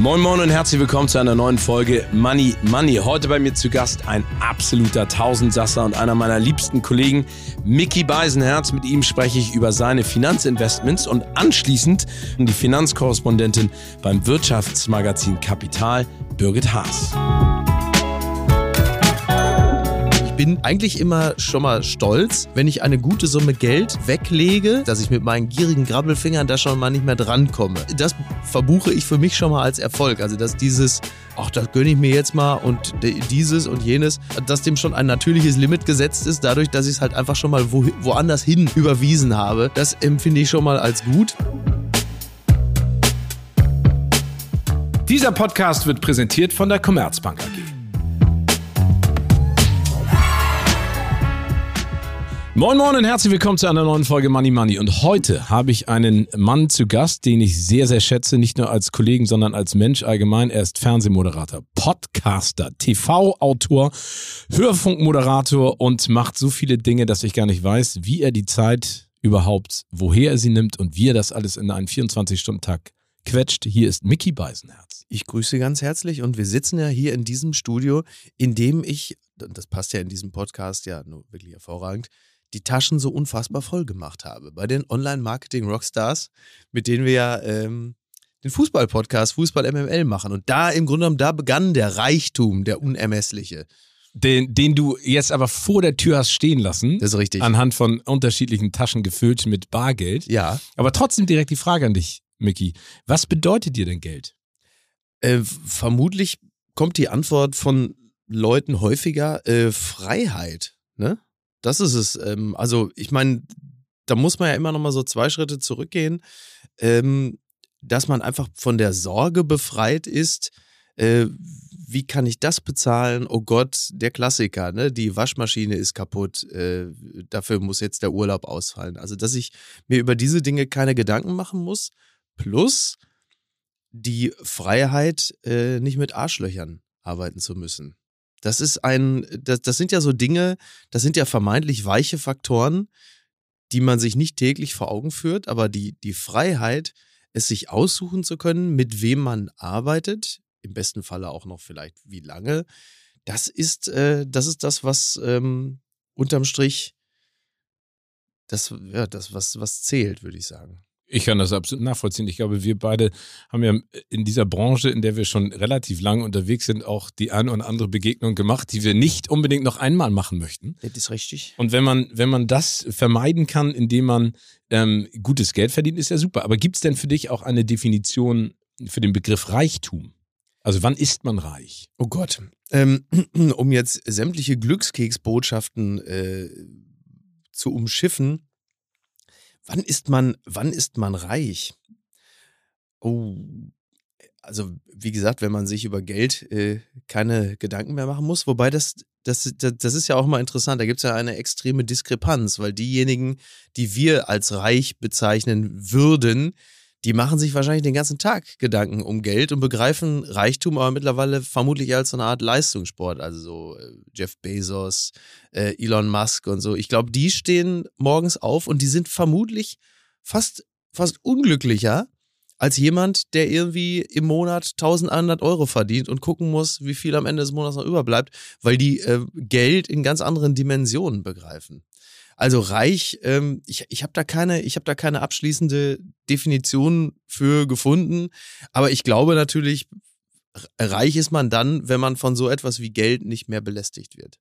Moin Moin und herzlich willkommen zu einer neuen Folge Money Money. Heute bei mir zu Gast ein absoluter Tausendsasser und einer meiner liebsten Kollegen, Mickey Beisenherz. Mit ihm spreche ich über seine Finanzinvestments und anschließend die Finanzkorrespondentin beim Wirtschaftsmagazin Kapital, Birgit Haas bin eigentlich immer schon mal stolz, wenn ich eine gute Summe Geld weglege, dass ich mit meinen gierigen Grabbelfingern da schon mal nicht mehr drankomme. Das verbuche ich für mich schon mal als Erfolg. Also, dass dieses, ach, das gönne ich mir jetzt mal und dieses und jenes, dass dem schon ein natürliches Limit gesetzt ist, dadurch, dass ich es halt einfach schon mal wo, woanders hin überwiesen habe. Das empfinde ich schon mal als gut. Dieser Podcast wird präsentiert von der Commerzbank AG. Moin Moin und herzlich willkommen zu einer neuen Folge Money Money. Und heute habe ich einen Mann zu Gast, den ich sehr, sehr schätze, nicht nur als Kollegen, sondern als Mensch allgemein. Er ist Fernsehmoderator, Podcaster, TV-Autor, Hörfunkmoderator und macht so viele Dinge, dass ich gar nicht weiß, wie er die Zeit überhaupt, woher er sie nimmt und wie er das alles in einen 24-Stunden-Tag quetscht. Hier ist Mickey Beisenherz. Ich grüße ganz herzlich und wir sitzen ja hier in diesem Studio, in dem ich, das passt ja in diesem Podcast ja nur wirklich hervorragend, die Taschen so unfassbar voll gemacht habe. Bei den Online-Marketing-Rockstars, mit denen wir ja ähm, den Fußball-Podcast Fußball MML machen. Und da im Grunde genommen, da begann der Reichtum, der unermessliche. Den, den du jetzt aber vor der Tür hast stehen lassen. Das ist richtig. Anhand von unterschiedlichen Taschen gefüllt mit Bargeld. Ja. Aber trotzdem direkt die Frage an dich, Mickey. Was bedeutet dir denn Geld? Äh, vermutlich kommt die Antwort von Leuten häufiger äh, Freiheit. Ne? Das ist es. Ähm, also, ich meine, da muss man ja immer noch mal so zwei Schritte zurückgehen, ähm, dass man einfach von der Sorge befreit ist. Äh, wie kann ich das bezahlen? Oh Gott, der Klassiker, ne? Die Waschmaschine ist kaputt. Äh, dafür muss jetzt der Urlaub ausfallen. Also, dass ich mir über diese Dinge keine Gedanken machen muss. Plus die Freiheit, äh, nicht mit Arschlöchern arbeiten zu müssen. Das ist ein, das, das sind ja so Dinge, das sind ja vermeintlich weiche Faktoren, die man sich nicht täglich vor Augen führt, aber die, die Freiheit, es sich aussuchen zu können, mit wem man arbeitet, im besten Falle auch noch vielleicht wie lange, das ist, äh, das ist das, was ähm, unterm Strich das, ja, das, was, was zählt, würde ich sagen. Ich kann das absolut nachvollziehen. Ich glaube, wir beide haben ja in dieser Branche, in der wir schon relativ lange unterwegs sind, auch die eine oder andere Begegnung gemacht, die wir nicht unbedingt noch einmal machen möchten. Das ist richtig. Und wenn man, wenn man das vermeiden kann, indem man ähm, gutes Geld verdient, ist ja super. Aber gibt es denn für dich auch eine Definition für den Begriff Reichtum? Also wann ist man reich? Oh Gott. Ähm, um jetzt sämtliche Glückskeksbotschaften äh, zu umschiffen, Wann ist man, wann ist man reich? Oh, also wie gesagt, wenn man sich über Geld äh, keine Gedanken mehr machen muss, wobei das, das, das, das ist ja auch mal interessant, da gibt es ja eine extreme Diskrepanz, weil diejenigen, die wir als reich bezeichnen würden, die machen sich wahrscheinlich den ganzen Tag Gedanken um Geld und begreifen Reichtum aber mittlerweile vermutlich als so eine Art Leistungssport. Also so äh, Jeff Bezos, äh, Elon Musk und so. Ich glaube, die stehen morgens auf und die sind vermutlich fast, fast unglücklicher als jemand, der irgendwie im Monat 1100 Euro verdient und gucken muss, wie viel am Ende des Monats noch überbleibt, weil die äh, Geld in ganz anderen Dimensionen begreifen. Also reich, ähm, ich, ich habe da keine, ich habe da keine abschließende Definition für gefunden. Aber ich glaube natürlich, reich ist man dann, wenn man von so etwas wie Geld nicht mehr belästigt wird.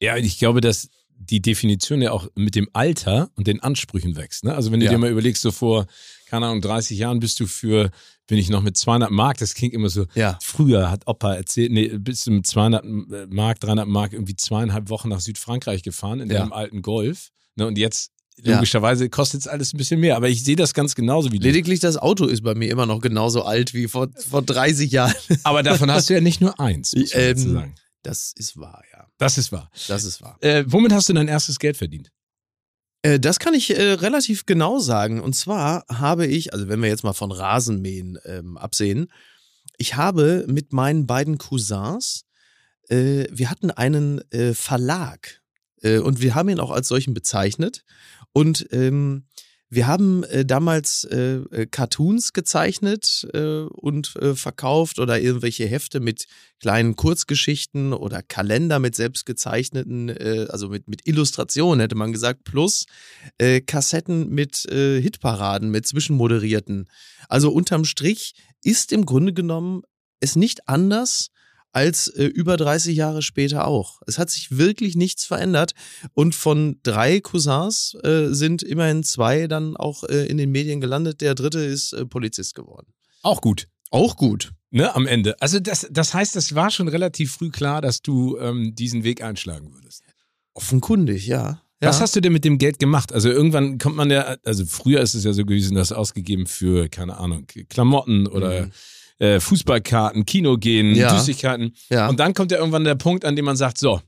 Ja, ich glaube, dass die Definition ja auch mit dem Alter und den Ansprüchen wächst. Ne? Also wenn du ja. dir mal überlegst, so vor, keine Ahnung, 30 Jahren bist du für, bin ich noch mit 200 Mark, das klingt immer so, ja. früher hat Opa erzählt, nee, bist du mit 200 Mark, 300 Mark irgendwie zweieinhalb Wochen nach Südfrankreich gefahren in ja. deinem alten Golf. Ne, und jetzt Logischerweise kostet es alles ein bisschen mehr, aber ich sehe das ganz genauso wie du. Lediglich das Auto ist bei mir immer noch genauso alt wie vor, vor 30 Jahren. Aber davon hast du ja nicht nur eins, muss ähm, sagen. Das ist wahr, ja. Das ist wahr. Das ist wahr. Äh, womit hast du dein erstes Geld verdient? Äh, das kann ich äh, relativ genau sagen. Und zwar habe ich, also wenn wir jetzt mal von Rasenmähen ähm, absehen, ich habe mit meinen beiden Cousins, äh, wir hatten einen äh, Verlag und wir haben ihn auch als solchen bezeichnet. Und ähm, wir haben äh, damals äh, äh, Cartoons gezeichnet äh, und äh, verkauft oder irgendwelche Hefte mit kleinen Kurzgeschichten oder Kalender mit selbstgezeichneten, äh, also mit, mit Illustrationen hätte man gesagt, plus äh, Kassetten mit äh, Hitparaden, mit zwischenmoderierten. Also unterm Strich ist im Grunde genommen es nicht anders als äh, über 30 Jahre später auch. Es hat sich wirklich nichts verändert und von drei Cousins äh, sind immerhin zwei dann auch äh, in den Medien gelandet. Der dritte ist äh, Polizist geworden. Auch gut. Auch gut. Ne, am Ende. Also das, das heißt, es war schon relativ früh klar, dass du ähm, diesen Weg einschlagen würdest. Offenkundig, ja. Was ja. hast du denn mit dem Geld gemacht? Also irgendwann kommt man ja, also früher ist es ja so gewesen, dass ausgegeben für, keine Ahnung, Klamotten oder Mhm. Äh, Fußballkarten, Kino gehen, Ja. Süßigkeiten. Ja. Und dann kommt ja irgendwann der Punkt, an dem man sagt, so,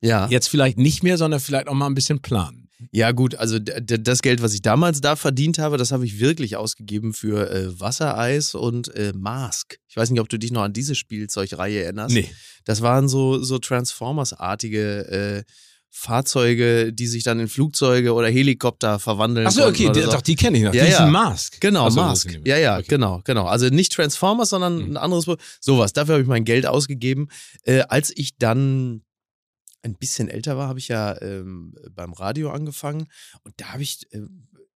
ja. jetzt vielleicht nicht mehr, sondern vielleicht auch mal ein bisschen planen. Ja, gut, also das Geld, was ich damals da verdient habe, das habe ich wirklich ausgegeben für äh, Wassereis und äh, Mask. Ich weiß nicht, ob du dich noch an diese Spielzeugreihe erinnerst. Nee. Das waren so, so Transformers-artige äh, Fahrzeuge, die sich dann in Flugzeuge oder Helikopter verwandeln. Achso, okay, so. doch, die kenne ich noch. Ja, die ist ja. ein Mask. Genau, Ach so, Mask. Ja, ja, Okay. genau, genau. Also nicht Transformers, sondern Mhm. ein anderes. Sowas. Dafür habe ich mein Geld ausgegeben. Äh, als ich dann ein bisschen älter war, habe ich ja ähm, beim Radio angefangen und da habe ich äh,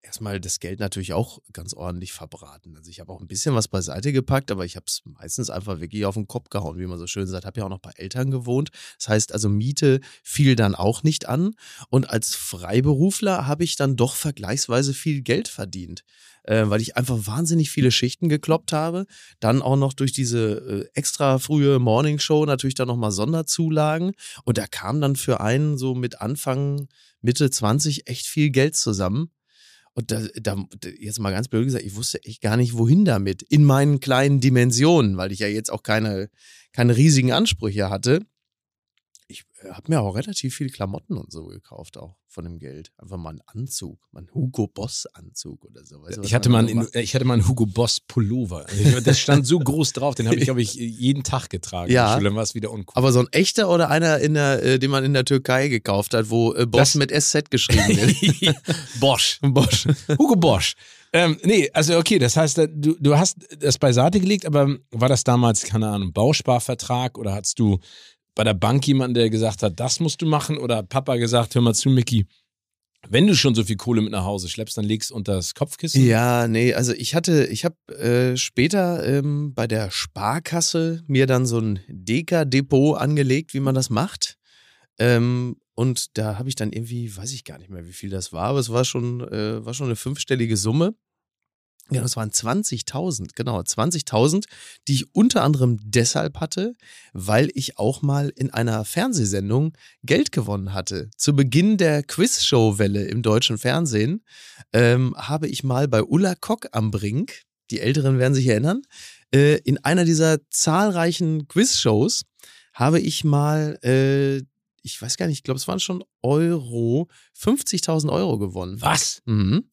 erstmal das Geld natürlich auch ganz ordentlich verbraten. Also ich habe auch ein bisschen was beiseite gepackt, aber ich habe es meistens einfach wirklich auf den Kopf gehauen, wie man so schön sagt. Habe ja auch noch bei Eltern gewohnt. Das heißt also Miete fiel dann auch nicht an und als Freiberufler habe ich dann doch vergleichsweise viel Geld verdient äh, weil ich einfach wahnsinnig viele Schichten gekloppt habe. Dann auch noch durch diese äh, extra frühe Morningshow natürlich dann nochmal Sonderzulagen. Und da kam dann für einen so mit Anfang, Mitte 20 echt viel Geld zusammen. Und da, da, jetzt mal ganz blöd gesagt, ich wusste echt gar nicht, wohin damit. In meinen kleinen Dimensionen, weil ich ja jetzt auch keine, keine riesigen Ansprüche hatte. Ich habe mir auch relativ viele Klamotten und so gekauft, auch von dem Geld. Einfach mal einen Anzug, mal einen Hugo Boss Anzug oder so. Weißt du, was Ich hatte, mal einen, ich hatte mal einen Hugo Boss Pullover. Das stand so groß drauf, den habe ich, glaube ich, jeden Tag getragen. Ja. Dann war es wieder uncool. Aber so ein echter oder einer, in der, äh, den man in der Türkei gekauft hat, wo äh, Boss Das- mit SZ geschrieben wird. Bosch. Bosch. Hugo Bosch. Ähm, nee, also okay, das heißt, äh, du, du hast das beiseite gelegt, aber war das damals, keine Ahnung, Bausparvertrag oder hattest du bei der Bank jemanden, der gesagt hat, das musst du machen oder Papa gesagt, hör mal zu, Mickey, wenn du schon so viel Kohle mit nach Hause schleppst, dann legst unter das Kopfkissen? Ja, nee, also ich hatte, ich habe äh, später ähm, bei der Sparkasse mir dann so ein Deka-Depot angelegt, wie man das macht. Ähm, und da habe ich dann irgendwie, weiß ich gar nicht mehr, wie viel das war, aber es war schon, äh, war schon eine fünfstellige Summe. Ja, das waren 20.000, genau, 20.000, die ich unter anderem deshalb hatte, weil ich auch mal in einer Fernsehsendung Geld gewonnen hatte. Zu Beginn der Quizshow-Welle im deutschen Fernsehen ähm, habe ich mal bei Ulla Kock am Brink, die Älteren werden sich erinnern, äh, in einer dieser zahlreichen Quizshows habe ich mal, äh, ich weiß gar nicht, ich glaube, es waren schon Euro, 50.000 Euro gewonnen. Was? Mhm.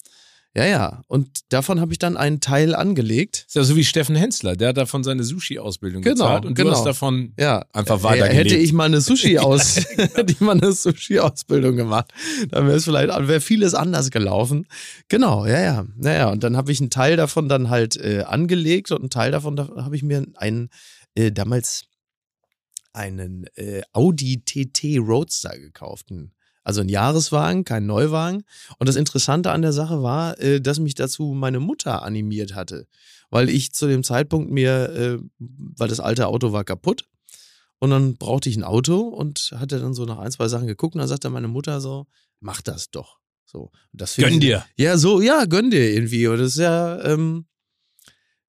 Ja, ja. Und davon habe ich dann einen Teil angelegt. Ist ja so wie Steffen Hensler, der hat davon seine Sushi-Ausbildung Genau, gezahlt und genau. du hast davon Ja. einfach Äh, weitergelebt. Hätte ich mal eine Sushi aus, hätte ich mal eine Sushi-Ausbildung gemacht, dann wäre es vielleicht, wäre vieles anders gelaufen. Genau, ja, ja. Naja, und dann habe ich einen Teil davon dann halt äh, angelegt und einen Teil davon da habe ich mir einen äh, damals einen äh, Audi TT Roadster gekauft. Ein- Also ein Jahreswagen, kein Neuwagen. Und das Interessante an der Sache war, äh, dass mich dazu meine Mutter animiert hatte. Weil ich zu dem Zeitpunkt mir, äh, weil das alte Auto war kaputt. Und dann brauchte ich ein Auto und hatte dann so nach ein, zwei Sachen geguckt und dann sagte meine Mutter so, mach das doch. So. Das Gönn ich- dir. Ja, so, ja, gönn dir irgendwie. Und das ist ja, ähm,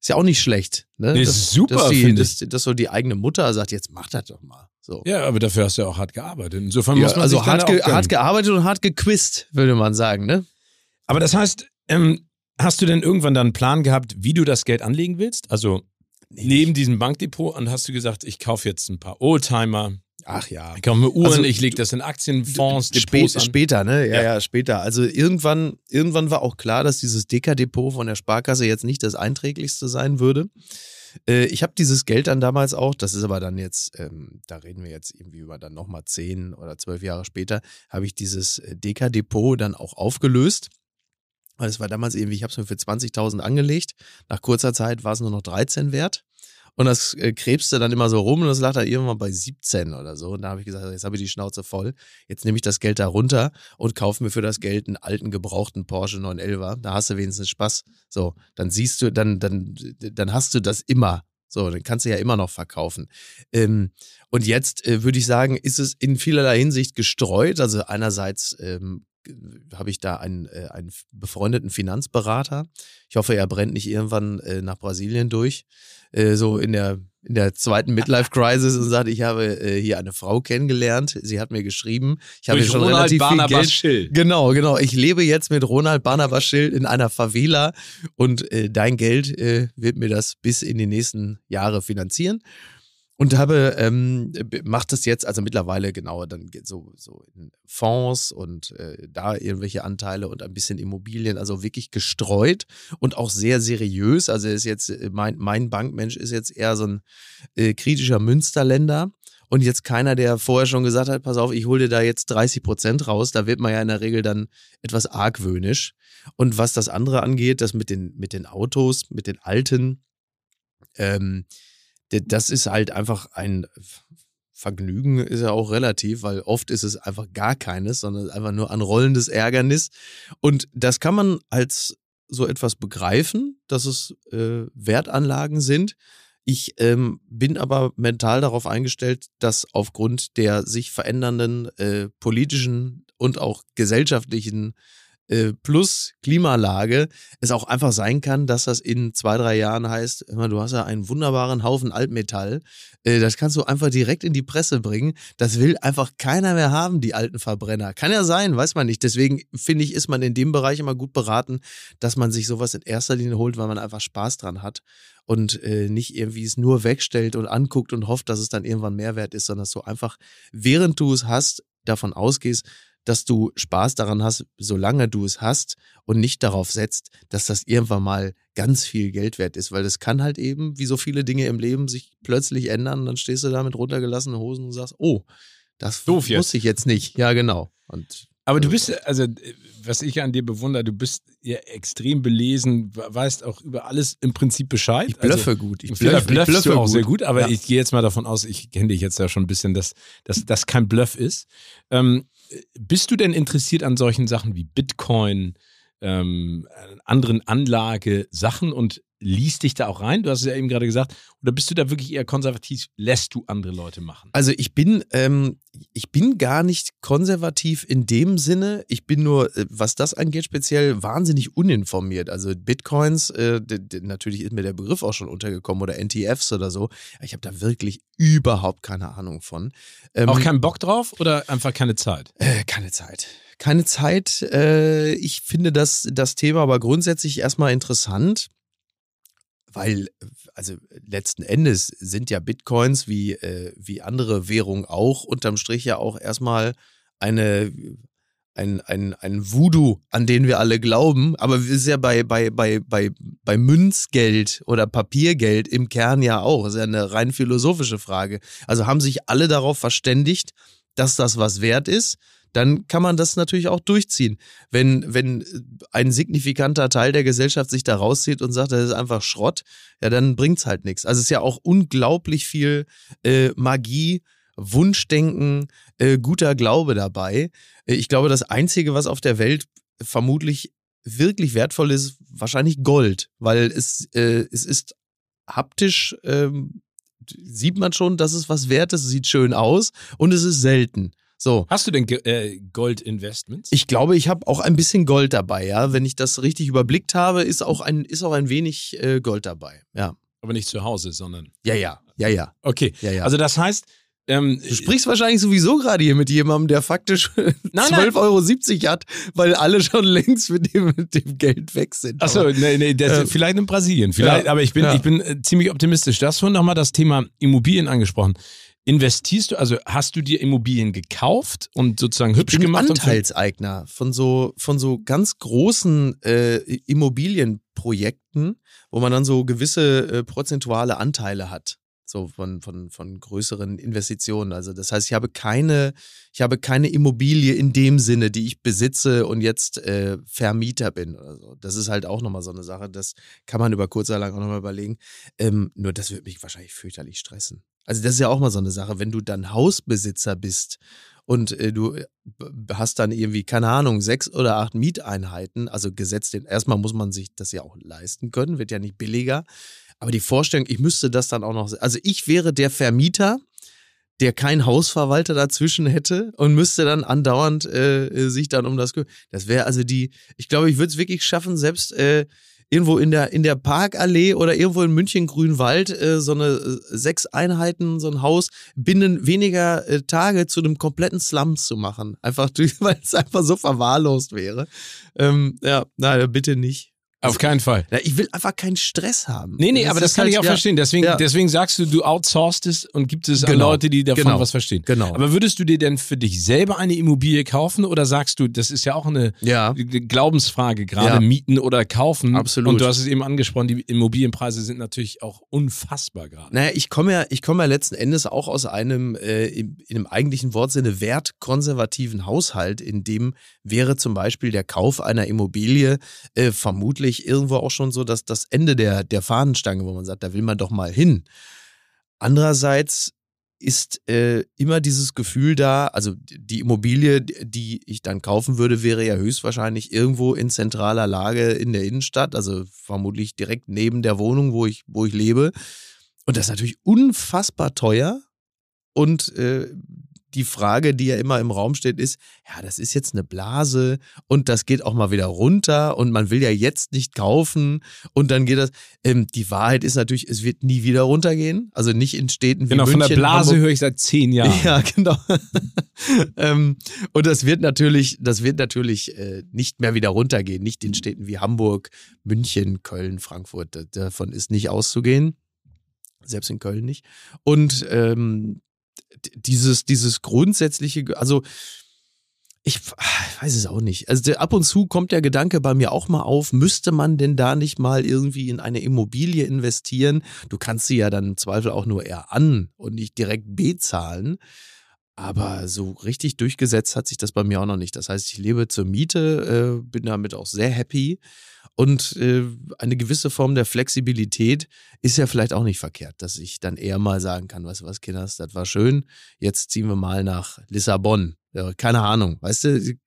ist ja auch nicht schlecht. Ne? Dass, ist super, dass, die, dass, dass so die eigene Mutter sagt, jetzt mach das doch mal. So. Ja, aber dafür hast du ja auch hart gearbeitet. Insofern Ja, muss man also hart, ge hart gearbeitet und hart gequizt, würde man sagen, ne? Aber das heißt, ähm, hast du denn irgendwann dann einen Plan gehabt, wie du das Geld anlegen willst? Also neben diesem Bankdepot und hast du gesagt, ich kaufe jetzt ein paar Oldtimer, Ach ja. Ich kaufe mir Uhren, Also, ich lege das in Aktienfonds, Spä Depots an. später, ne? Ja, Ja. ja, später. Also irgendwann, irgendwann war auch klar, dass dieses Dekadepot von der Sparkasse jetzt nicht das einträglichste sein würde. Äh, ich habe dieses Geld dann damals auch, das ist aber dann jetzt, ähm, da reden wir jetzt irgendwie über dann nochmal zehn oder zwölf Jahre später, habe ich dieses äh, Dekadepot dann auch aufgelöst. Weil es war damals irgendwie, ich habe es mir für 20.000 angelegt. Nach kurzer Zeit war es nur noch 13 wert. Und das äh, krebste dann immer so rum und das lag dann irgendwann bei 17 oder so. Und da habe ich gesagt, jetzt habe ich die Schnauze voll. Jetzt nehme ich das Geld da runter und kaufe mir für das Geld einen alten, gebrauchten Porsche 911er. Da hast du wenigstens Spaß. So, dann siehst du, dann, dann, dann hast du das immer. So, dann kannst du ja immer noch verkaufen. Ähm, und jetzt äh, würde ich sagen, ist es in vielerlei Hinsicht gestreut. Also einerseits ähm, habe ich da einen, äh, einen befreundeten Finanzberater. Ich hoffe, er brennt nicht irgendwann äh, nach Brasilien durch. Äh, so in der, in der zweiten Midlife-Crisis und sagt, ich habe äh, hier eine Frau kennengelernt. Sie hat mir geschrieben. Ich habe schon Ronald relativ viel Barnabas Geld. Schill. Genau, genau. Ich lebe jetzt mit Ronald Barnabas Schill in einer Favela und äh, dein Geld äh, wird mir das bis in die nächsten Jahre finanzieren. Und habe, ähm, macht das jetzt, also mittlerweile genauer dann so, so in Fonds und äh, da irgendwelche Anteile und ein bisschen Immobilien, also wirklich gestreut und auch sehr seriös. Also ist jetzt, äh, mein, mein Bankmensch ist jetzt eher so ein äh, kritischer Münsterländer. Und jetzt keiner, der vorher schon gesagt hat, pass auf, ich hole dir da jetzt 30 Prozent raus, da wird man ja in der Regel dann etwas argwöhnisch. Und was das andere angeht, das mit den, mit den Autos, mit den alten, ähm, das ist halt einfach ein Vergnügen, ist ja auch relativ, weil oft ist es einfach gar keines, sondern einfach nur ein rollendes Ärgernis. Und das kann man als so etwas begreifen, dass es äh, Wertanlagen sind. Ich ähm, bin aber mental darauf eingestellt, dass aufgrund der sich verändernden äh, politischen und auch gesellschaftlichen äh, plus Klimalage es auch einfach sein kann, dass das in zwei, drei Jahren heißt, du hast ja einen wunderbaren Haufen Altmetall, äh, das kannst du einfach direkt in die Presse bringen. Das will einfach keiner mehr haben, die alten Verbrenner. Kann ja sein, weiß man nicht. Deswegen finde ich, ist man in dem Bereich immer gut beraten, dass man sich sowas in erster Linie holt, weil man einfach Spaß dran hat und äh, nicht irgendwie es nur wegstellt und anguckt und hofft, dass es dann irgendwann Mehrwert ist, sondern dass du einfach, während du es hast, davon ausgehst, dass du Spaß daran hast, solange du es hast und nicht darauf setzt, dass das irgendwann mal ganz viel Geld wert ist, weil das kann halt eben, wie so viele Dinge im Leben, sich plötzlich ändern. Dann stehst du da mit runtergelassenen Hosen und sagst, oh, das Doof jetzt. wusste ich jetzt nicht. Ja, genau. Und Aber du bist, also, was ich an dir bewundere, du bist ja extrem belesen, weißt auch über alles im Prinzip Bescheid. ich blöffe gut. Ich Also, blöffe, ich bluffst du blöffe auch sehr gut, aber Ja. ich gehe jetzt mal davon aus, ich kenne dich jetzt ja schon ein bisschen, dass, dass das kein Bluff ist. Ähm, bist du denn interessiert an solchen Sachen wie Bitcoin, ähm, an anderen Anlagesachen? Und liest dich da auch rein? Du hast es ja eben gerade gesagt. Oder bist du da wirklich eher konservativ? Lässt du andere Leute machen? Also ich bin, ähm, ich bin gar nicht konservativ in dem Sinne. Ich bin nur, äh, was das angeht, speziell wahnsinnig uninformiert. Also Bitcoins, äh, natürlich ist mir der Begriff auch schon untergekommen oder NTFs oder so. Ich habe da wirklich überhaupt keine Ahnung von. Ähm, Auch keinen Bock drauf oder einfach keine Zeit? äh, keine Zeit. Keine Zeit. Äh, ich finde das, das Thema aber grundsätzlich erstmal interessant, weil, also letzten Endes sind ja Bitcoins wie, äh, wie andere Währungen auch unterm Strich ja auch erstmal eine, ein, ein, ein Voodoo, an den wir alle glauben. Aber es ist ja bei, bei, bei, bei, bei Münzgeld oder Papiergeld im Kern ja auch. Das ist ja eine rein philosophische Frage. Also haben sich alle darauf verständigt, dass das was wert ist, dann kann man das natürlich auch durchziehen. Wenn, wenn ein signifikanter Teil der Gesellschaft sich da rauszieht und sagt, das ist einfach Schrott, ja, dann bringt's halt nichts. Also es ist ja auch unglaublich viel äh, Magie, Wunschdenken, äh, guter Glaube dabei. Äh, ich glaube, das Einzige, was auf der Welt vermutlich wirklich wertvoll ist, wahrscheinlich Gold, weil es, äh, es ist haptisch, ähm, sieht man schon, dass es was wert ist, es sieht schön aus und es ist selten. So. Hast du denn äh, Gold-Investments? Ich glaube, ich habe auch ein bisschen Gold dabei, ja. Wenn ich das richtig überblickt habe, ist auch ein, ist auch ein wenig äh, Gold dabei. Ja. Aber nicht zu Hause, sondern. Ja, ja, ja, ja. Okay. ja, ja. Also das heißt, ähm, du sprichst wahrscheinlich sowieso gerade hier mit jemandem, der faktisch nein. 12,70 Euro hat, weil alle schon längst mit dem, mit dem Geld weg sind. Achso, nee, nee, das, Ähm, vielleicht in Brasilien. Vielleicht, ja, aber ich bin, ja. ich bin äh, ziemlich optimistisch. Du hast vorhin nochmal das Thema Immobilien angesprochen. Investierst du, also hast du dir Immobilien gekauft und sozusagen hübsch ich bin gemacht? Anteilseigner von so, von so ganz großen äh, Immobilienprojekten, wo man dann so gewisse äh, prozentuale Anteile hat so von, von, von größeren Investitionen. Also das heißt, ich habe keine, ich habe keine Immobilie in dem Sinne, die ich besitze und jetzt äh, Vermieter bin oder so. Das ist halt auch nochmal so eine Sache. Das kann man über kurz oder lang auch nochmal überlegen. Ähm, nur das würde mich wahrscheinlich fürchterlich stressen. Also das ist ja auch mal so eine Sache, wenn du dann Hausbesitzer bist und äh, du äh, hast dann irgendwie, keine Ahnung, sechs oder acht Mieteinheiten, also gesetzt, erstmal muss man sich das ja auch leisten können, wird ja nicht billiger. Aber die Vorstellung, ich müsste das dann auch noch, also ich wäre der Vermieter, der keinen Hausverwalter dazwischen hätte und müsste dann andauernd äh, sich dann um das kümmern. Das wäre also die, ich glaube, ich würde es wirklich schaffen, selbst äh, irgendwo in der, in der Parkallee oder irgendwo in München Grünwald äh, so eine äh, sechs Einheiten, so ein Haus binnen weniger äh, Tage zu einem kompletten Slum zu machen. Einfach, weil es einfach so verwahrlost wäre. Ähm, ja, nein, bitte nicht. Auf keinen Fall. Ja, ich will einfach keinen Stress haben. Nee, nee, das aber das kann halt, ich auch ja, verstehen. Deswegen, ja. deswegen sagst du, du outsourcest es und gibt es genau. an Leute, die davon genau. was verstehen. Genau. Aber würdest du dir denn für dich selber eine Immobilie kaufen oder sagst du, das ist ja auch eine. Glaubensfrage, gerade mieten oder kaufen? Absolut. Und du hast es eben angesprochen, die Immobilienpreise sind natürlich auch unfassbar gerade. Naja, ich komme ja, ich komme ja letzten Endes auch aus einem, äh, in, in einem eigentlichen Wortsinne wertkonservativen Haushalt, in dem wäre zum Beispiel der Kauf einer Immobilie äh, vermutlich irgendwo auch schon so, dass das Ende der, der Fahnenstange, wo man sagt, da will man doch mal hin. Andererseits ist äh, immer dieses Gefühl da, also die Immobilie, die ich dann kaufen würde, wäre ja höchstwahrscheinlich irgendwo in zentraler Lage in der Innenstadt, also vermutlich direkt neben der Wohnung, wo ich, wo ich lebe. Und das ist natürlich unfassbar teuer. Und äh, die Frage, die ja immer im Raum steht, ist, ja, das ist jetzt eine Blase und das geht auch mal wieder runter und man will ja jetzt nicht kaufen und dann geht das. Ähm, die Wahrheit ist natürlich, es wird nie wieder runtergehen. Also nicht in Städten wie genau, München. Genau, von der Blase höre ich seit zehn Jahren. Ja, genau. ähm, und das wird natürlich, das wird natürlich äh, nicht mehr wieder runtergehen. Nicht in Städten wie Hamburg, München, Köln, Frankfurt. Davon ist nicht auszugehen selbst in Köln nicht. Und ähm, dieses, dieses grundsätzliche, also ich, weiß es auch nicht. Also ab und zu kommt der Gedanke bei mir auch mal auf, müsste man denn da nicht mal irgendwie in eine Immobilie investieren? Du kannst sie ja dann im Zweifel auch nur eher an und nicht direkt bezahlen. Aber so richtig durchgesetzt hat sich das bei mir auch noch nicht. Das heißt, ich lebe zur Miete, äh, bin damit auch sehr happy und äh, eine gewisse Form der Flexibilität ist ja vielleicht auch nicht verkehrt, dass ich dann eher mal sagen kann, weißt du was, Kinders, das war schön, jetzt ziehen wir mal nach Lissabon. Ja, keine Ahnung, weißt du,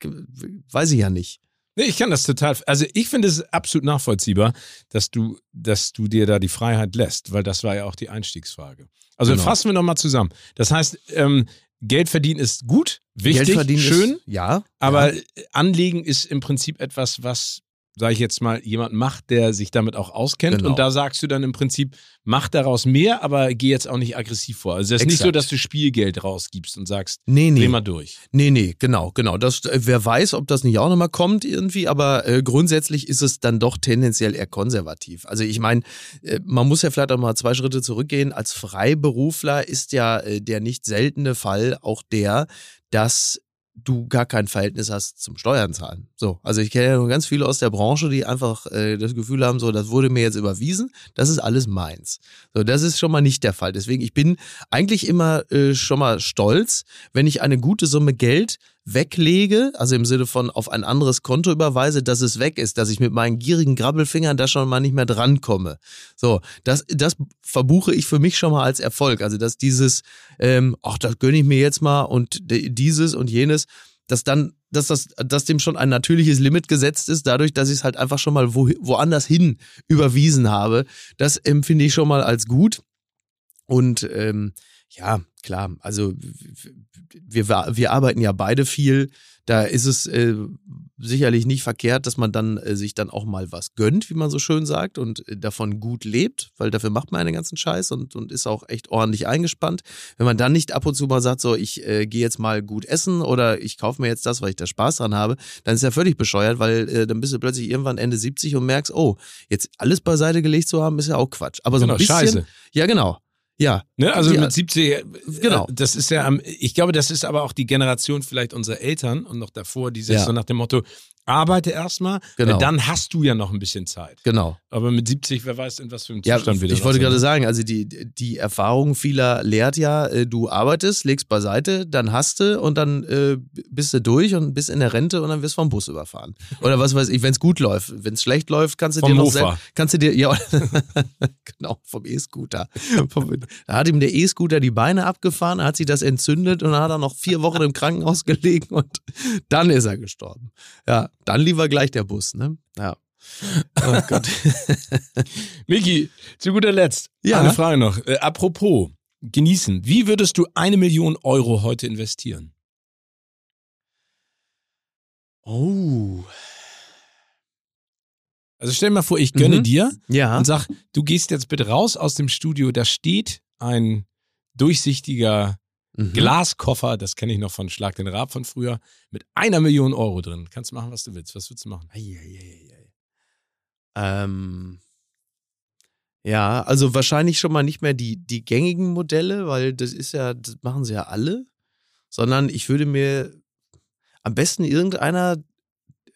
weiß ich ja nicht. Nee, ich kann das total, also ich finde es absolut nachvollziehbar, dass du, dass du dir da die Freiheit lässt, weil das war ja auch die Einstiegsfrage. Also genau. fassen wir nochmal zusammen. Das heißt, ähm, Geld verdienen ist gut, wichtig, schön, ist, ja, aber ja. Anlegen ist im Prinzip etwas, was sage ich jetzt mal, jemand macht, der sich damit auch auskennt. Genau. Und da sagst du dann im Prinzip, mach daraus mehr, aber geh jetzt auch nicht aggressiv vor. Also es ist Exakt. nicht so, dass du Spielgeld rausgibst und sagst, nee, nee. dreh mal durch. Nee, nee, genau, genau. Das, äh, wer weiß, ob das nicht auch nochmal kommt irgendwie, aber äh, grundsätzlich ist es dann doch tendenziell eher konservativ. Also ich meine, äh, man muss ja vielleicht auch mal zwei Schritte zurückgehen. Als Freiberufler ist ja äh, der nicht seltene Fall auch der, dass du gar kein Verhältnis hast zum Steuern zahlen. So, also ich kenne ja nur ganz viele aus der Branche, die einfach äh, das Gefühl haben, so, das wurde mir jetzt überwiesen, das ist alles meins. So, das ist schon mal nicht der Fall. Deswegen, ich bin eigentlich immer äh, schon mal stolz, wenn ich eine gute Summe Geld weglege, also im Sinne von auf ein anderes Konto überweise, dass es weg ist, dass ich mit meinen gierigen Grabbelfingern da schon mal nicht mehr drankomme. So, das, das verbuche ich für mich schon mal als Erfolg. Also, dass dieses, ähm, ach, das gönne ich mir jetzt mal und dieses und jenes, dass dann, dass das, dass dem schon ein natürliches Limit gesetzt ist, dadurch, dass ich es halt einfach schon mal wo, woanders hin überwiesen habe. Das empfinde ich schon mal als gut. Und ähm, ja, klar, also wir, wir arbeiten ja beide viel. Da ist es äh, sicherlich nicht verkehrt, dass man dann äh, sich dann auch mal was gönnt, wie man so schön sagt, und äh, davon gut lebt, weil dafür macht man einen ganzen Scheiß und, und ist auch echt ordentlich eingespannt. Wenn man dann nicht ab und zu mal sagt, so, ich äh, gehe jetzt mal gut essen oder ich kaufe mir jetzt das, weil ich da Spaß dran habe, dann ist ja völlig bescheuert, weil äh, dann bist du plötzlich irgendwann Ende 70 und merkst, oh, jetzt alles beiseite gelegt zu haben, ist ja auch Quatsch. Aber so genau, ein bisschen. Scheiße. Ja, genau. Ja. Ne? Also Die- mit 70, äh, Genau. Das ist ja, am- ich glaube, das ist aber auch die Generation vielleicht unserer Eltern und noch davor, dieses Ja. so nach dem Motto, arbeite erstmal, Genau. weil dann hast du ja noch ein bisschen Zeit. Genau. Aber mit 70, wer weiß, in was für einem Ja, Zustand wir ich wollte gerade sagen, also die, die Erfahrung vieler lehrt ja, äh, du arbeitest, legst beiseite, dann hast du und dann äh, bist du durch und bist in der Rente und dann wirst du vom Bus überfahren. Oder was weiß ich, wenn es gut läuft. Wenn es schlecht läuft, kannst du Vom dir noch selbst, kannst du dir, ja, genau, vom E-Scooter. Da hat ihm der E-Scooter die Beine abgefahren, hat sich das entzündet und dann hat er noch vier Wochen im Krankenhaus gelegen und dann ist er gestorben. Ja, dann lieber gleich der Bus, ne? Ja. Oh Gott. Miki, zu guter Letzt, Ja. eine Frage noch. Äh, apropos, genießen. Wie würdest du eine Million Euro heute investieren? Oh. Also stell dir mal vor, ich gönne Mhm. dir Ja. und sag, du gehst jetzt bitte raus aus dem Studio, da steht ein durchsichtiger Mhm. Glaskoffer, das kenne ich noch von Schlag den Rab von früher, mit einer Million Euro drin. Kannst machen, was du willst. Was würdest du machen? Ähm, ja, also wahrscheinlich schon mal nicht mehr die, die gängigen Modelle, weil das ist ja, das machen sie ja alle, sondern ich würde mir am besten irgendeiner,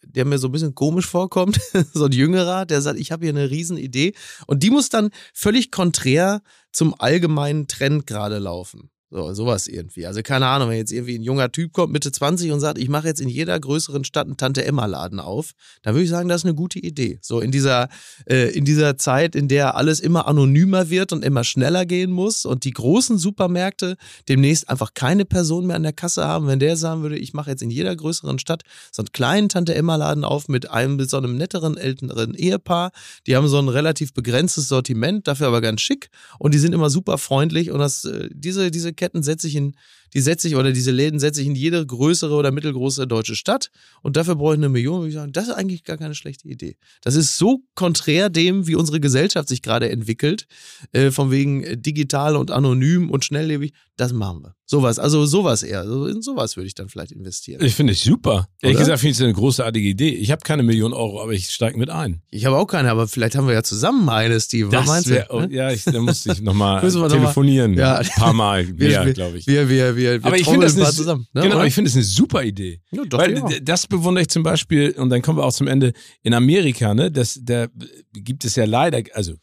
der mir so ein bisschen komisch vorkommt, so ein Jüngerer, der sagt, ich habe hier eine Riesenidee und die muss dann völlig konträr zum allgemeinen Trend gerade laufen. So, sowas irgendwie. Also keine Ahnung, wenn jetzt irgendwie ein junger Typ kommt, Mitte 20 und sagt, ich mache jetzt in jeder größeren Stadt einen Tante-Emma-Laden auf, dann würde ich sagen, das ist eine gute Idee. So in dieser, äh, in dieser Zeit, in der alles immer anonymer wird und immer schneller gehen muss und die großen Supermärkte demnächst einfach keine Person mehr an der Kasse haben, wenn der sagen würde, ich mache jetzt in jeder größeren Stadt so einen kleinen Tante-Emma-Laden auf mit einem, mit so einem netteren, älteren Ehepaar. Die haben so ein relativ begrenztes Sortiment, dafür aber ganz schick und die sind immer super freundlich und das, äh, diese, diese Ketten setze ich in, die setze ich oder diese Läden setze ich in jede größere oder mittelgroße deutsche Stadt und dafür brauche ich eine Million, würde ich sagen, das ist eigentlich gar keine schlechte Idee. Das ist so konträr dem, wie unsere Gesellschaft sich gerade entwickelt, äh, von wegen äh, digital und anonym und schnelllebig, das machen wir. Sowas, also sowas eher, also in sowas würde ich dann vielleicht investieren. Ich finde es super. Ehrlich Oder? gesagt finde ich es eine großartige Idee. Ich habe keine Million Euro, aber ich steige mit ein. Ich habe auch keine, aber vielleicht haben wir ja zusammen eine, Steve. Was meinst wär, du? ne? ja, ich, da musste ich nochmal wir noch mal- telefonieren. Ja. Ein paar Mal mehr, glaube ich. Wir, wir, wir, wir aber ich das ein paar eine, zusammen. Ne? genau, oder? ich finde es eine super Idee. ja, doch, Weil ja. das bewundere ich zum Beispiel, und dann kommen wir auch zum Ende, in Amerika, ne, das, da gibt es ja leider, also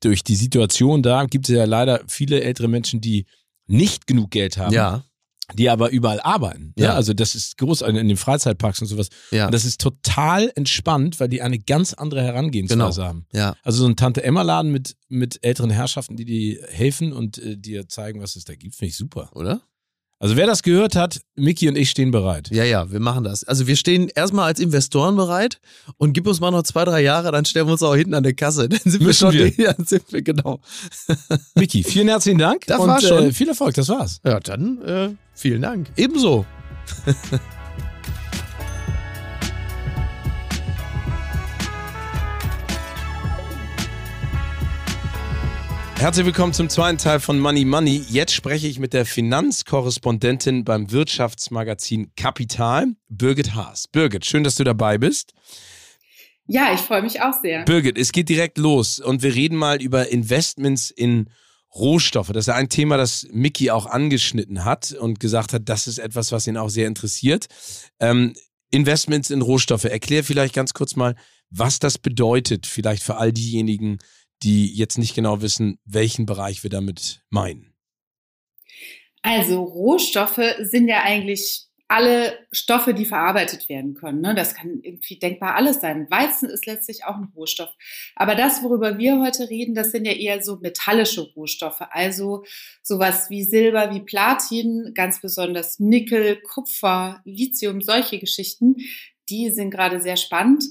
durch die Situation da gibt es ja leider viele ältere Menschen, die nicht genug Geld haben, ja, die aber überall arbeiten. Ja. Ja. Also das ist groß in den Freizeitparks und sowas. ja, Und das ist total entspannt, weil die eine ganz andere Herangehensweise Genau. haben. ja. Also so ein Tante-Emma-Laden mit, mit älteren Herrschaften, die dir helfen und äh, dir zeigen, was es da gibt, finde ich super. Oder? Also wer das gehört hat, Mickey und ich stehen bereit. Ja, ja, wir machen das. Also wir stehen erstmal als Investoren bereit und gib uns mal noch zwei, drei Jahre, dann stellen wir uns auch hinten an der Kasse. Dann sind Müssen wir schon, wir. Dann sind wir, genau. Mickey, vielen herzlichen Dank Das und war's schon. Äh, viel Erfolg, das war's. Ja, dann äh, vielen Dank. Ebenso. Herzlich willkommen zum zweiten Teil von Money Money. Jetzt spreche ich mit der Finanzkorrespondentin beim Wirtschaftsmagazin Kapital, Birgit Haas. Birgit, schön, dass du dabei bist. Ja, ich freue mich auch sehr. Birgit, es geht direkt los und wir reden mal über Investments in Rohstoffe. Das ist ein Thema, das Mickey auch angeschnitten hat und gesagt hat, das ist etwas, was ihn auch sehr interessiert. Ähm, Investments in Rohstoffe. Erklär vielleicht ganz kurz mal, was das bedeutet, vielleicht für all diejenigen, die jetzt nicht genau wissen, welchen Bereich wir damit meinen. Also Rohstoffe sind ja eigentlich alle Stoffe, die verarbeitet werden können. Ne? Das kann irgendwie denkbar alles sein. Weizen ist letztlich auch ein Rohstoff. Aber das, worüber wir heute reden, das sind ja eher so metallische Rohstoffe. Also sowas wie Silber, wie Platin, ganz besonders Nickel, Kupfer, Lithium, solche Geschichten. Die sind gerade sehr spannend.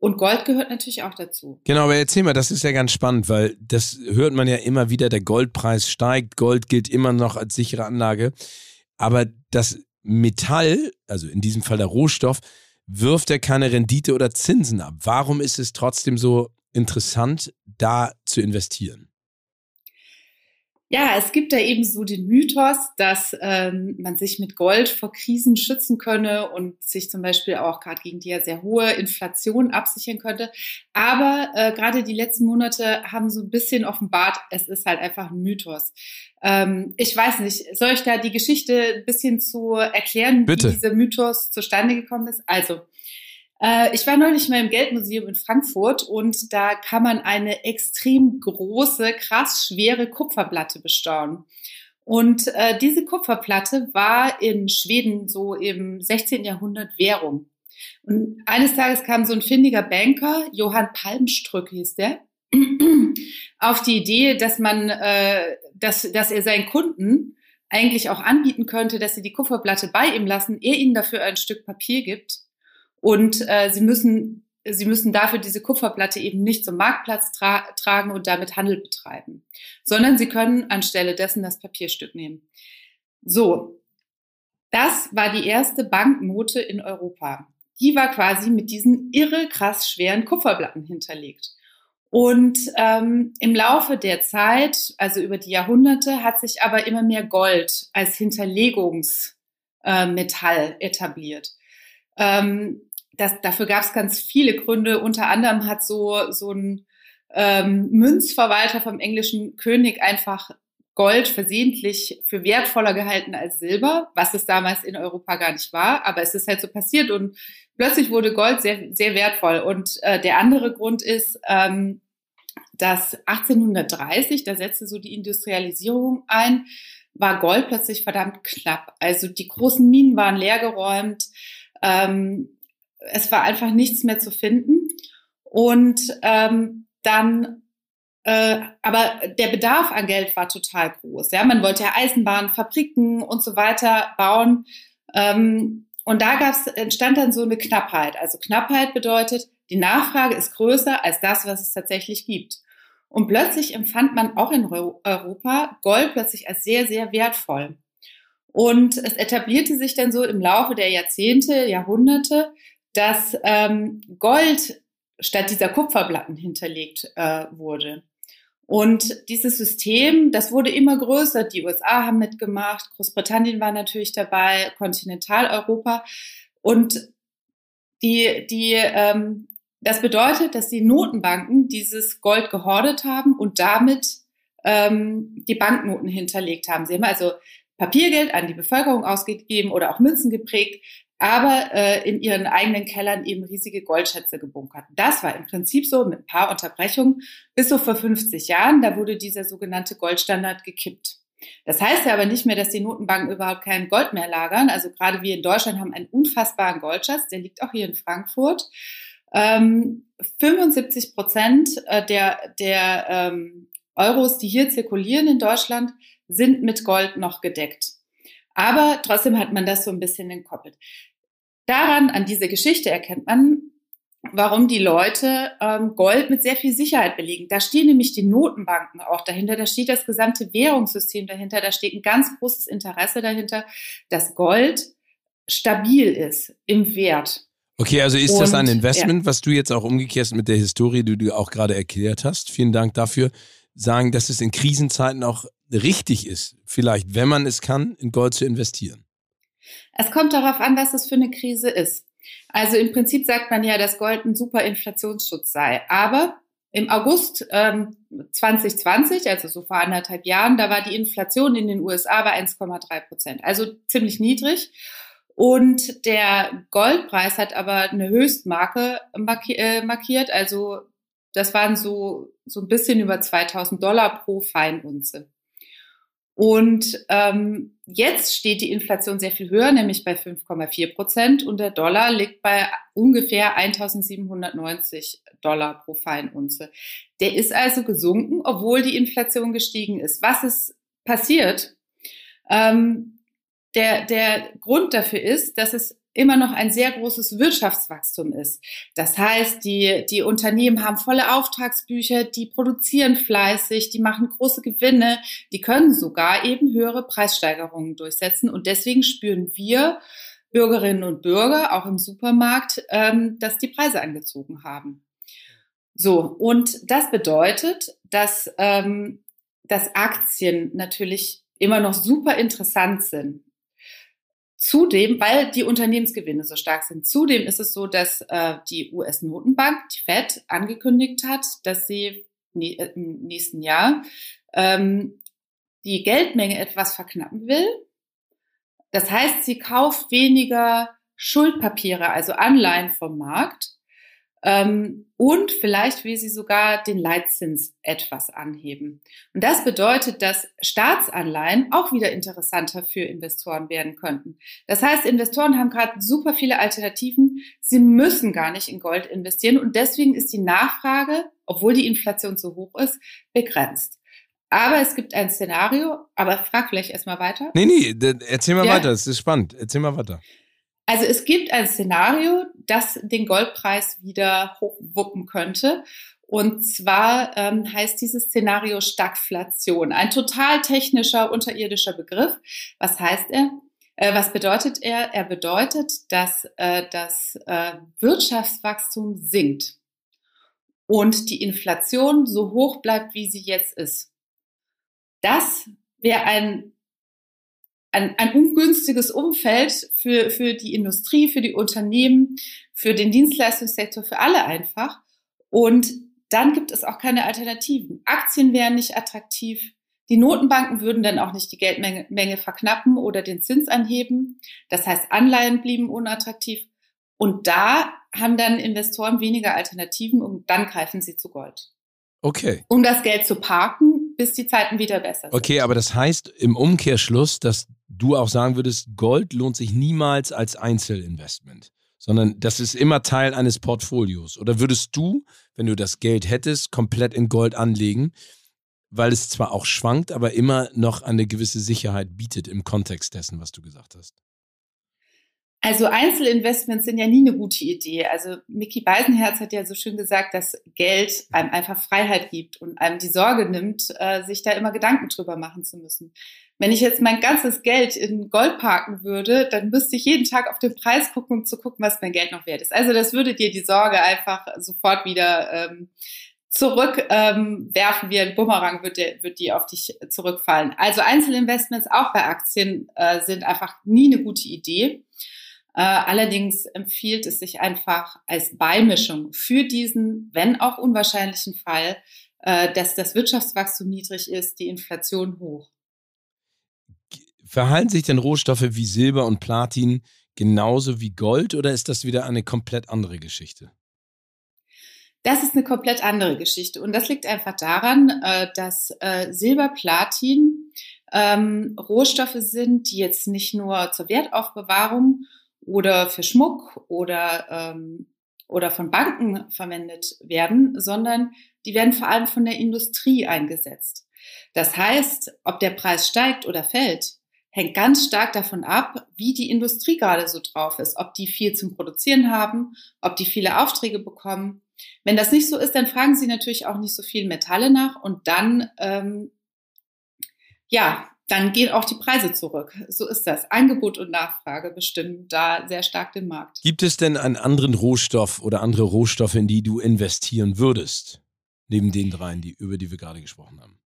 Und Gold gehört natürlich auch dazu. Genau, aber erzähl mal, das ist ja ganz spannend, weil das hört man ja immer wieder, der Goldpreis steigt, Gold gilt immer noch als sichere Anlage, aber das Metall, also in diesem Fall der Rohstoff, wirft ja keine Rendite oder Zinsen ab. Warum ist es trotzdem so interessant, da zu investieren? Ja, es gibt da eben so den Mythos, dass ähm, man sich mit Gold vor Krisen schützen könne und sich zum Beispiel auch gerade gegen die ja sehr hohe Inflation absichern könnte. Aber äh, gerade die letzten Monate haben so ein bisschen offenbart, es ist halt einfach ein Mythos. Ähm, ich weiß nicht, soll ich da die Geschichte ein bisschen zu erklären, Bitte. wie dieser Mythos zustande gekommen ist? Also, ich war neulich mal im Geldmuseum in Frankfurt und da kann man eine extrem große, krass schwere Kupferplatte bestaunen. Und äh, diese Kupferplatte war in Schweden so im 16. Jahrhundert Währung. Und eines Tages kam so ein findiger Banker, Johann Palmstrück hieß der, auf die Idee, dass man, äh, dass, dass er seinen Kunden eigentlich auch anbieten könnte, dass sie die Kupferplatte bei ihm lassen, er ihnen dafür ein Stück Papier gibt und äh, sie müssen Sie müssen dafür diese Kupferplatte eben nicht zum Marktplatz tra tragen und damit Handel betreiben, sondern Sie können anstelle dessen das Papierstück nehmen. So, das war die erste Banknote in Europa. Die war quasi mit diesen irre krass schweren Kupferplatten hinterlegt. Und ähm, im Laufe der Zeit, also über die Jahrhunderte, hat sich aber immer mehr Gold als Hinterlegungsmetall äh, etabliert. Ähm, das, dafür gab es ganz viele Gründe. Unter anderem hat so, so ein ähm, Münzverwalter vom englischen König einfach Gold versehentlich für wertvoller gehalten als Silber, was es damals in Europa gar nicht war. Aber es ist halt so passiert und plötzlich wurde Gold sehr, sehr wertvoll. Und äh, der andere Grund ist, ähm, dass 1830, da setzte so die Industrialisierung ein, war Gold plötzlich verdammt knapp. Also die großen Minen waren leergeräumt. Ähm, es war einfach nichts mehr zu finden. Und ähm, dann, äh, aber der Bedarf an Geld war total groß. Ja, man wollte ja Eisenbahnen, Fabriken und so weiter bauen. Ähm, und da gab's, entstand dann so eine Knappheit. Also Knappheit bedeutet, die Nachfrage ist größer als das, was es tatsächlich gibt. Und plötzlich empfand man auch in Europa Gold plötzlich als sehr, sehr wertvoll. Und es etablierte sich dann so im Laufe der Jahrzehnte, Jahrhunderte, dass ähm, Gold statt dieser Kupferplatten hinterlegt äh, wurde. Und dieses System, das wurde immer größer. Die USA haben mitgemacht, Großbritannien war natürlich dabei, Kontinentaleuropa. Und die, die, ähm, das bedeutet, dass die Notenbanken dieses Gold gehordet haben und damit ähm, die Banknoten hinterlegt haben. Sie haben also Papiergeld an die Bevölkerung ausgegeben oder auch Münzen geprägt, aber äh, in ihren eigenen Kellern eben riesige Goldschätze gebunkert. Das war im Prinzip so mit ein paar Unterbrechungen bis so vor 50 Jahren. Da wurde dieser sogenannte Goldstandard gekippt. Das heißt ja aber nicht mehr, dass die Notenbanken überhaupt kein Gold mehr lagern. Also gerade wir in Deutschland haben einen unfassbaren Goldschatz, der liegt auch hier in Frankfurt. Ähm, 75 Prozent äh, der, der ähm, Euros, die hier zirkulieren in Deutschland, sind mit Gold noch gedeckt. Aber trotzdem hat man das so ein bisschen entkoppelt. Daran, an dieser Geschichte erkennt man, warum die Leute ähm, Gold mit sehr viel Sicherheit belegen. Da stehen nämlich die Notenbanken auch dahinter, da steht das gesamte Währungssystem dahinter, da steht ein ganz großes Interesse dahinter, dass Gold stabil ist im Wert. Okay, also ist Und, das ein Investment, ja. was du jetzt auch umgekehrt mit der Historie, die du auch gerade erklärt hast, vielen Dank dafür, sagen, dass es in Krisenzeiten auch richtig ist, vielleicht, wenn man es kann, in Gold zu investieren? Es kommt darauf an, was es für eine Krise ist. Also im Prinzip sagt man ja, dass Gold ein super Inflationsschutz sei. Aber im August ähm, 2020, also so vor anderthalb Jahren, da war die Inflation in den USA bei 1,3 Prozent, also ziemlich niedrig. Und der Goldpreis hat aber eine Höchstmarke äh, markiert, also das waren so, so ein bisschen über 2000 Dollar pro Feinunze. Und ähm, jetzt steht die Inflation sehr viel höher, nämlich bei 5,4 Prozent und der Dollar liegt bei ungefähr 1790 Dollar pro Feinunze. Der ist also gesunken, obwohl die Inflation gestiegen ist. Was ist passiert? Ähm, der, der Grund dafür ist, dass es immer noch ein sehr großes Wirtschaftswachstum ist. Das heißt, die, die Unternehmen haben volle Auftragsbücher, die produzieren fleißig, die machen große Gewinne, die können sogar eben höhere Preissteigerungen durchsetzen. Und deswegen spüren wir Bürgerinnen und Bürger auch im Supermarkt, ähm, dass die Preise angezogen haben. So, und das bedeutet, dass ähm, dass Aktien natürlich immer noch super interessant sind. Zudem, weil die Unternehmensgewinne so stark sind. Zudem ist es so, dass äh, die US-Notenbank, die Fed, angekündigt hat, dass sie äh, im nächsten Jahr ähm, die Geldmenge etwas verknappen will. Das heißt, sie kauft weniger Schuldpapiere, also Anleihen vom Markt und vielleicht will sie sogar den Leitzins etwas anheben. Und das bedeutet, dass Staatsanleihen auch wieder interessanter für Investoren werden könnten. Das heißt, Investoren haben gerade super viele Alternativen. Sie müssen gar nicht in Gold investieren. Und deswegen ist die Nachfrage, obwohl die Inflation so hoch ist, begrenzt. Aber es gibt ein Szenario, aber frag vielleicht erstmal weiter. Nee, nee, erzähl mal ja. weiter, es ist spannend. Erzähl mal weiter. Also es gibt ein Szenario, das den Goldpreis wieder hochwuppen könnte. Und zwar ähm, heißt dieses Szenario Stagflation. Ein total technischer, unterirdischer Begriff. Was heißt er? Äh, was bedeutet er? Er bedeutet, dass äh, das äh, Wirtschaftswachstum sinkt und die Inflation so hoch bleibt, wie sie jetzt ist. Das wäre ein ein, ein ungünstiges Umfeld für, für die Industrie, für die Unternehmen, für den Dienstleistungssektor, für alle einfach. Und dann gibt es auch keine Alternativen. Aktien wären nicht attraktiv. Die Notenbanken würden dann auch nicht die Geldmenge Menge verknappen oder den Zins anheben. Das heißt, Anleihen blieben unattraktiv. Und da haben dann Investoren weniger Alternativen und dann greifen sie zu Gold. Okay. Um das Geld zu parken, bis die Zeiten wieder besser sind. Okay, aber das heißt im Umkehrschluss, dass du auch sagen würdest, Gold lohnt sich niemals als Einzelinvestment, sondern das ist immer Teil eines Portfolios. Oder würdest du, wenn du das Geld hättest, komplett in Gold anlegen, weil es zwar auch schwankt, aber immer noch eine gewisse Sicherheit bietet im Kontext dessen, was du gesagt hast? Also Einzelinvestments sind ja nie eine gute Idee. Also Mickey Beisenherz hat ja so schön gesagt, dass Geld einem einfach Freiheit gibt und einem die Sorge nimmt, äh, sich da immer Gedanken drüber machen zu müssen. Wenn ich jetzt mein ganzes Geld in Gold parken würde, dann müsste ich jeden Tag auf den Preis gucken, um zu gucken, was mein Geld noch wert ist. Also das würde dir die Sorge einfach sofort wieder ähm, zurückwerfen ähm, werfen wie ein Bumerang wird, der, wird die auf dich zurückfallen. Also Einzelinvestments auch bei Aktien äh, sind einfach nie eine gute Idee. Äh, allerdings empfiehlt es sich einfach als Beimischung für diesen, wenn auch unwahrscheinlichen Fall, äh, dass das Wirtschaftswachstum niedrig ist, die Inflation hoch. Verhalten sich denn Rohstoffe wie Silber und Platin genauso wie Gold oder ist das wieder eine komplett andere Geschichte? Das ist eine komplett andere Geschichte und das liegt einfach daran, äh, dass Silber, Platin ähm, Rohstoffe sind, die jetzt nicht nur zur Wertaufbewahrung oder für Schmuck oder, ähm, oder von Banken verwendet werden, sondern die werden vor allem von der Industrie eingesetzt. Das heißt, ob der Preis steigt oder fällt, hängt ganz stark davon ab, wie die Industrie gerade so drauf ist, ob die viel zum Produzieren haben, ob die viele Aufträge bekommen. Wenn das nicht so ist, dann fragen sie natürlich auch nicht so viel Metalle nach und dann ähm, ja, dann gehen auch die Preise zurück. So ist das. Angebot und Nachfrage bestimmen da sehr stark den Markt. Gibt es denn einen anderen Rohstoff oder andere Rohstoffe, in die du investieren würdest? Neben den dreien, die, über die wir gerade gesprochen haben.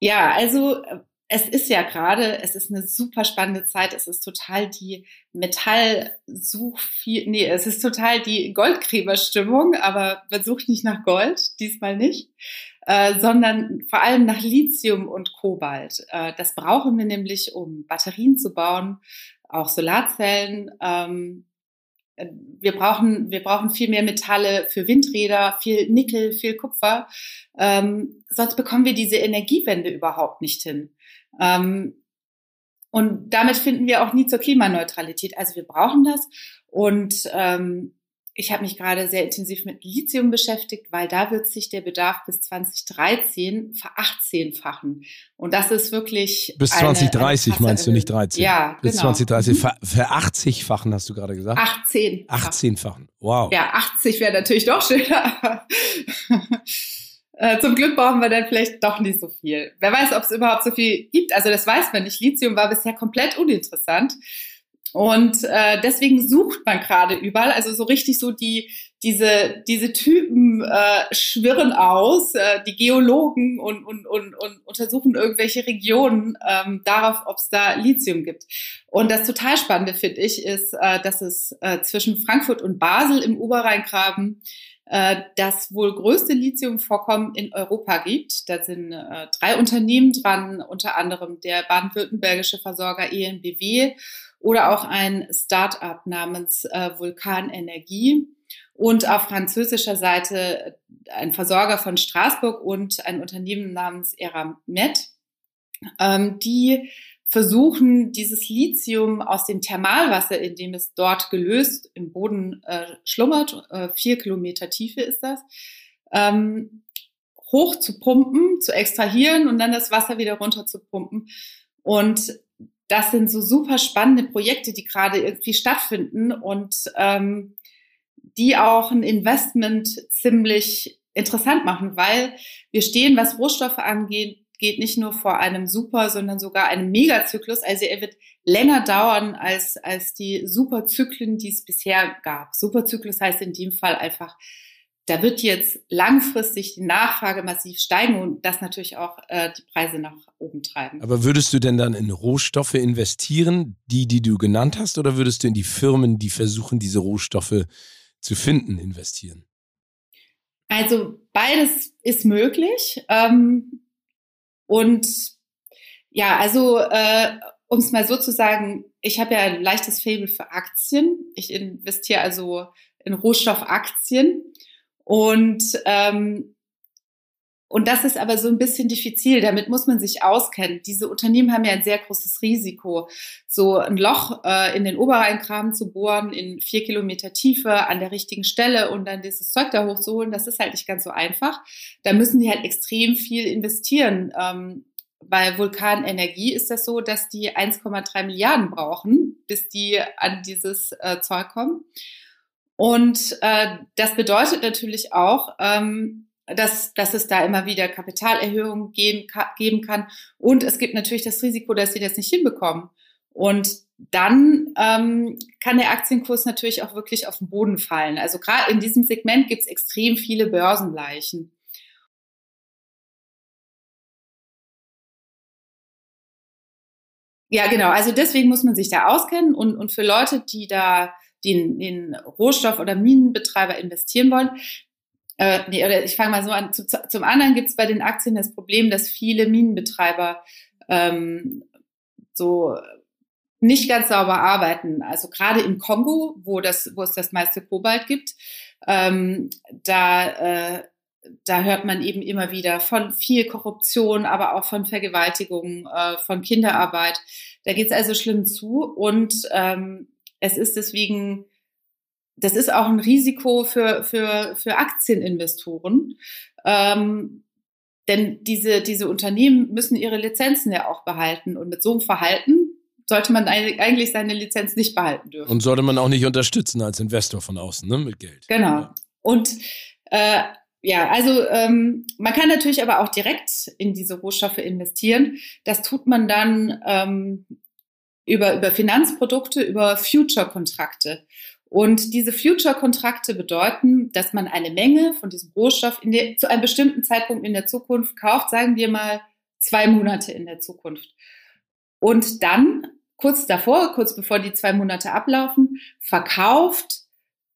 Ja, also äh, es ist ja gerade, es ist eine super spannende Zeit. Es ist total die Metallsuch, nee, es ist total die Goldgräberstimmung, aber man sucht nicht nach Gold, diesmal nicht. Äh, sondern vor allem nach Lithium und Kobalt. Äh, das brauchen wir nämlich, um Batterien zu bauen, auch Solarzellen. Ähm, äh, wir brauchen, wir brauchen viel mehr Metalle für Windräder, viel Nickel, viel Kupfer. Ähm, sonst bekommen wir diese Energiewende überhaupt nicht hin. Ähm, und damit finden wir auch nie zur Klimaneutralität. Also wir brauchen das. Und ähm, ich habe mich gerade sehr intensiv mit Lithium beschäftigt, weil da wird sich der Bedarf bis 2013 verachtzehnfachen. Und das ist wirklich. Bis 2030 eine, eine meinst du nicht 13? Ja, bis genau. Bis 2030. Mhm. Ver, verachtzigfachen hast du gerade gesagt? 18. 18-fachen. Wow. Ja, 80 wäre natürlich doch schöner. Äh, zum Glück brauchen wir dann vielleicht doch nicht so viel. Wer weiß, ob es überhaupt so viel gibt. Also das weiß man nicht. Lithium war bisher komplett uninteressant. Und äh, deswegen sucht man gerade überall, also so richtig so die diese diese Typen äh, schwirren aus, äh, die Geologen und, und, und, und untersuchen irgendwelche Regionen ähm, darauf, ob es da Lithium gibt. Und das total Spannende finde ich ist, äh, dass es äh, zwischen Frankfurt und Basel im Oberrheingraben äh, das wohl größte Lithiumvorkommen in Europa gibt. Da sind äh, drei Unternehmen dran, unter anderem der baden-württembergische Versorger ENBW oder auch ein Start-up namens äh, Vulkan Energie und auf französischer Seite ein Versorger von Straßburg und ein Unternehmen namens Eramet, ähm, die versuchen, dieses Lithium aus dem Thermalwasser, in dem es dort gelöst im Boden äh, schlummert, äh, vier Kilometer Tiefe ist das, ähm, hoch zu pumpen, zu extrahieren und dann das Wasser wieder runter zu pumpen. Und das sind so super spannende Projekte, die gerade irgendwie stattfinden und ähm, die auch ein Investment ziemlich interessant machen, weil wir stehen, was Rohstoffe angeht, geht nicht nur vor einem Super, sondern sogar einem Megazyklus. Also er wird länger dauern als, als die Superzyklen, die es bisher gab. Superzyklus heißt in dem Fall einfach, da wird jetzt langfristig die Nachfrage massiv steigen und das natürlich auch äh, die Preise nach oben treiben. Aber würdest du denn dann in Rohstoffe investieren, die, die du genannt hast, oder würdest du in die Firmen, die versuchen, diese Rohstoffe zu finden, investieren? Also beides ist möglich. Ähm, und ja, also äh, um es mal so zu sagen, ich habe ja ein leichtes Faible für Aktien. Ich investiere also in Rohstoffaktien und, ähm, und das ist aber so ein bisschen diffizil. Damit muss man sich auskennen. Diese Unternehmen haben ja ein sehr großes Risiko. So ein Loch äh, in den Oberrheingraben zu bohren, in vier Kilometer Tiefe, an der richtigen Stelle und dann dieses Zeug da hochzuholen, das ist halt nicht ganz so einfach. Da müssen die halt extrem viel investieren. Ähm, bei Vulkanenergie ist das so, dass die 1,3 Milliarden brauchen, bis die an dieses äh, Zeug kommen. Und äh, das bedeutet natürlich auch, ähm, dass, dass es da immer wieder Kapitalerhöhungen geben, geben kann. Und es gibt natürlich das Risiko, dass sie das nicht hinbekommen. Und dann ähm, kann der Aktienkurs natürlich auch wirklich auf den Boden fallen. Also gerade in diesem Segment gibt es extrem viele Börsenleichen. Ja, genau. Also deswegen muss man sich da auskennen und, und für Leute, die da den, den Rohstoff- oder Minenbetreiber investieren wollen. Äh, nee, oder ich fange mal so an. Zum, zum anderen gibt es bei den Aktien das Problem, dass viele Minenbetreiber ähm, so nicht ganz sauber arbeiten. Also gerade im Kongo, wo das, wo es das meiste Kobalt gibt, ähm, da äh, da hört man eben immer wieder von viel Korruption, aber auch von Vergewaltigung, äh, von Kinderarbeit. Da geht es also schlimm zu und ähm, es ist deswegen, das ist auch ein Risiko für, für, für Aktieninvestoren. Ähm, denn diese, diese Unternehmen müssen ihre Lizenzen ja auch behalten. Und mit so einem Verhalten sollte man eigentlich seine Lizenz nicht behalten dürfen. Und sollte man auch nicht unterstützen als Investor von außen, ne, mit Geld. Genau. Ja. Und äh, ja, also ähm, man kann natürlich aber auch direkt in diese Rohstoffe investieren. Das tut man dann ähm, über, über Finanzprodukte, über Future-Kontrakte. Und diese Future-Kontrakte bedeuten, dass man eine Menge von diesem Rohstoff der, zu einem bestimmten Zeitpunkt in der Zukunft kauft, sagen wir mal zwei Monate in der Zukunft. Und dann, kurz davor, kurz bevor die zwei Monate ablaufen, verkauft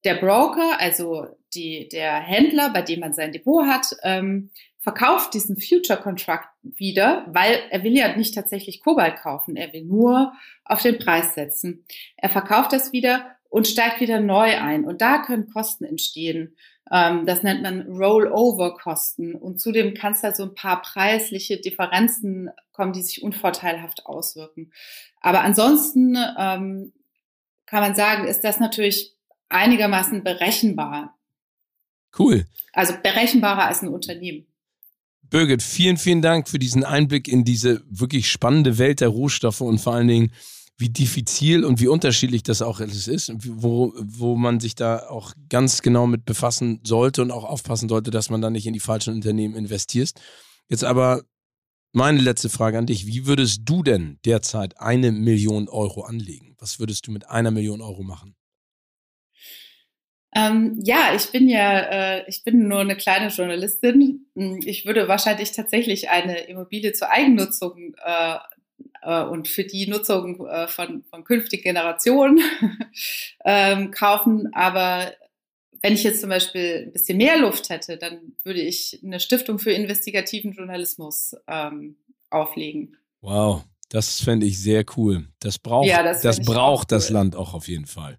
der Broker, also die, der Händler, bei dem man sein Depot hat, ähm, verkauft diesen Future Contract wieder, weil er will ja nicht tatsächlich Kobalt kaufen, er will nur auf den Preis setzen. Er verkauft das wieder und steigt wieder neu ein. Und da können Kosten entstehen. Ähm, das nennt man Rollover-Kosten. Und zudem kann es da so ein paar preisliche Differenzen kommen, die sich unvorteilhaft auswirken. Aber ansonsten ähm, kann man sagen, ist das natürlich einigermaßen berechenbar. Cool. Also berechenbarer als ein Unternehmen. Birgit, vielen, vielen Dank für diesen Einblick in diese wirklich spannende Welt der Rohstoffe und vor allen Dingen, wie diffizil und wie unterschiedlich das auch alles ist, wo, wo man sich da auch ganz genau mit befassen sollte und auch aufpassen sollte, dass man da nicht in die falschen Unternehmen investiert. Jetzt aber meine letzte Frage an dich. Wie würdest du denn derzeit eine Million Euro anlegen? Was würdest du mit einer Million Euro machen? Ähm, ja, ich bin ja, äh, ich bin nur eine kleine Journalistin. Ich würde wahrscheinlich tatsächlich eine Immobilie zur Eigennutzung äh, äh, und für die Nutzung äh, von, von künftigen Generationen ähm, kaufen. Aber wenn ich jetzt zum Beispiel ein bisschen mehr Luft hätte, dann würde ich eine Stiftung für investigativen Journalismus ähm, auflegen. Wow, das fände ich sehr cool. Das braucht, ja, das, das braucht das cool. Land auch auf jeden Fall.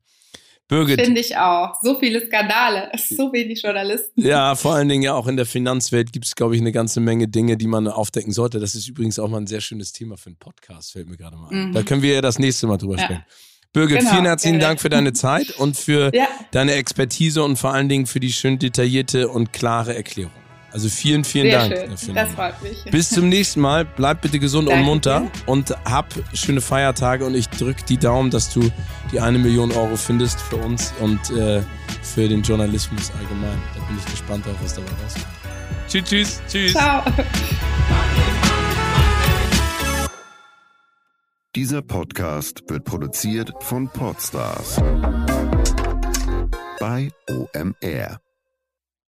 Birgit. Finde ich auch. So viele Skandale, so wenig Journalisten. Ja, vor allen Dingen ja auch in der Finanzwelt gibt es, glaube ich, eine ganze Menge Dinge, die man aufdecken sollte. Das ist übrigens auch mal ein sehr schönes Thema für einen Podcast, fällt mir gerade mal ein. Mhm. Da können wir ja das nächste Mal drüber ja. sprechen. Birgit, genau, vielen herzlichen gerne. Dank für deine Zeit und für ja. deine Expertise und vor allen Dingen für die schön detaillierte und klare Erklärung. Also vielen, vielen Sehr Dank schön. dafür. Das freut mich. Bis zum nächsten Mal. Bleib bitte gesund Danke und munter und hab schöne Feiertage und ich drücke die Daumen, dass du die eine Million Euro findest für uns und äh, für den Journalismus allgemein. Da bin ich gespannt auf, was dabei rauskommt. Tschüss, tschüss, tschüss. Ciao. Dieser Podcast wird produziert von Podstars bei OMR.